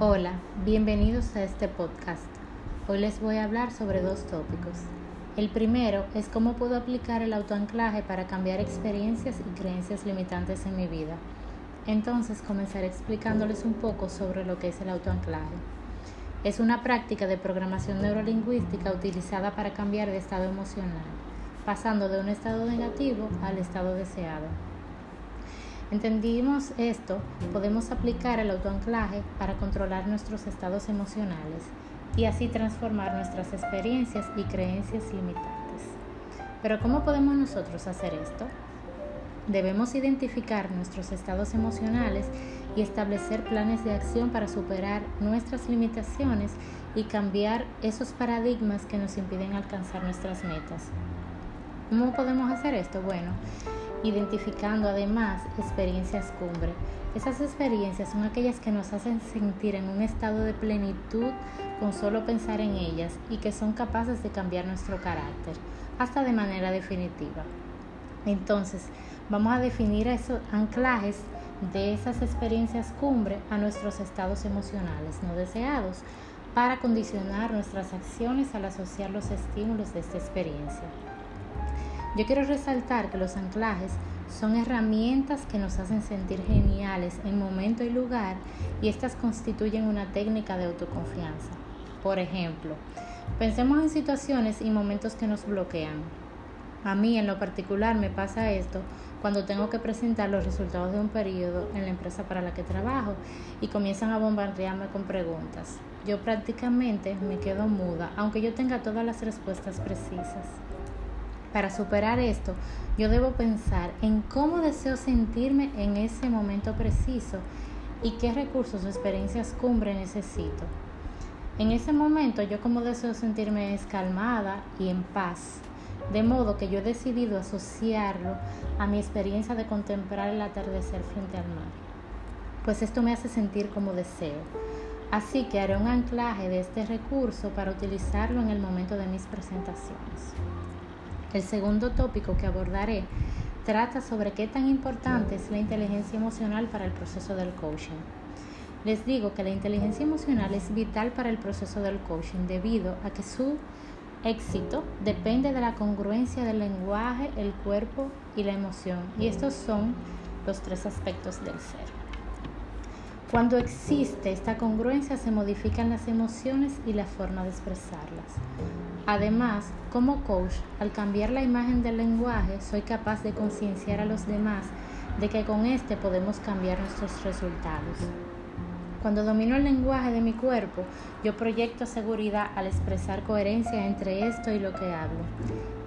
Hola, bienvenidos a este podcast. Hoy les voy a hablar sobre dos tópicos. El primero es cómo puedo aplicar el autoanclaje para cambiar experiencias y creencias limitantes en mi vida. Entonces comenzaré explicándoles un poco sobre lo que es el autoanclaje. Es una práctica de programación neurolingüística utilizada para cambiar de estado emocional, pasando de un estado negativo al estado deseado. Entendimos esto, podemos aplicar el autoanclaje para controlar nuestros estados emocionales y así transformar nuestras experiencias y creencias limitantes. Pero ¿cómo podemos nosotros hacer esto? Debemos identificar nuestros estados emocionales y establecer planes de acción para superar nuestras limitaciones y cambiar esos paradigmas que nos impiden alcanzar nuestras metas. ¿Cómo podemos hacer esto? Bueno, identificando además experiencias cumbre. Esas experiencias son aquellas que nos hacen sentir en un estado de plenitud con solo pensar en ellas y que son capaces de cambiar nuestro carácter, hasta de manera definitiva. Entonces, vamos a definir esos anclajes de esas experiencias cumbre a nuestros estados emocionales no deseados para condicionar nuestras acciones al asociar los estímulos de esta experiencia. Yo quiero resaltar que los anclajes son herramientas que nos hacen sentir geniales en momento y lugar y estas constituyen una técnica de autoconfianza. Por ejemplo, pensemos en situaciones y momentos que nos bloquean. A mí en lo particular me pasa esto cuando tengo que presentar los resultados de un periodo en la empresa para la que trabajo y comienzan a bombardearme con preguntas. Yo prácticamente me quedo muda, aunque yo tenga todas las respuestas precisas. Para superar esto, yo debo pensar en cómo deseo sentirme en ese momento preciso y qué recursos o experiencias cumbre necesito. En ese momento yo como deseo sentirme es calmada y en paz, de modo que yo he decidido asociarlo a mi experiencia de contemplar el atardecer frente al mar, pues esto me hace sentir como deseo. Así que haré un anclaje de este recurso para utilizarlo en el momento de mis presentaciones. El segundo tópico que abordaré trata sobre qué tan importante es la inteligencia emocional para el proceso del coaching. Les digo que la inteligencia emocional es vital para el proceso del coaching debido a que su éxito depende de la congruencia del lenguaje, el cuerpo y la emoción. Y estos son los tres aspectos del ser. Cuando existe esta congruencia se modifican las emociones y la forma de expresarlas. Además, como coach, al cambiar la imagen del lenguaje, soy capaz de concienciar a los demás de que con este podemos cambiar nuestros resultados. Cuando domino el lenguaje de mi cuerpo, yo proyecto seguridad al expresar coherencia entre esto y lo que hablo.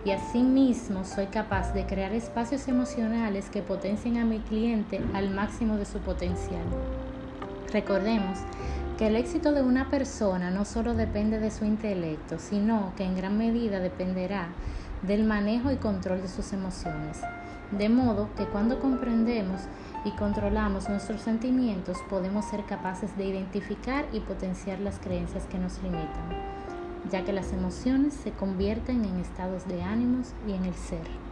Y asimismo soy capaz de crear espacios emocionales que potencien a mi cliente al máximo de su potencial. Recordemos que el éxito de una persona no solo depende de su intelecto, sino que en gran medida dependerá del manejo y control de sus emociones. De modo que cuando comprendemos y controlamos nuestros sentimientos podemos ser capaces de identificar y potenciar las creencias que nos limitan, ya que las emociones se convierten en estados de ánimos y en el ser.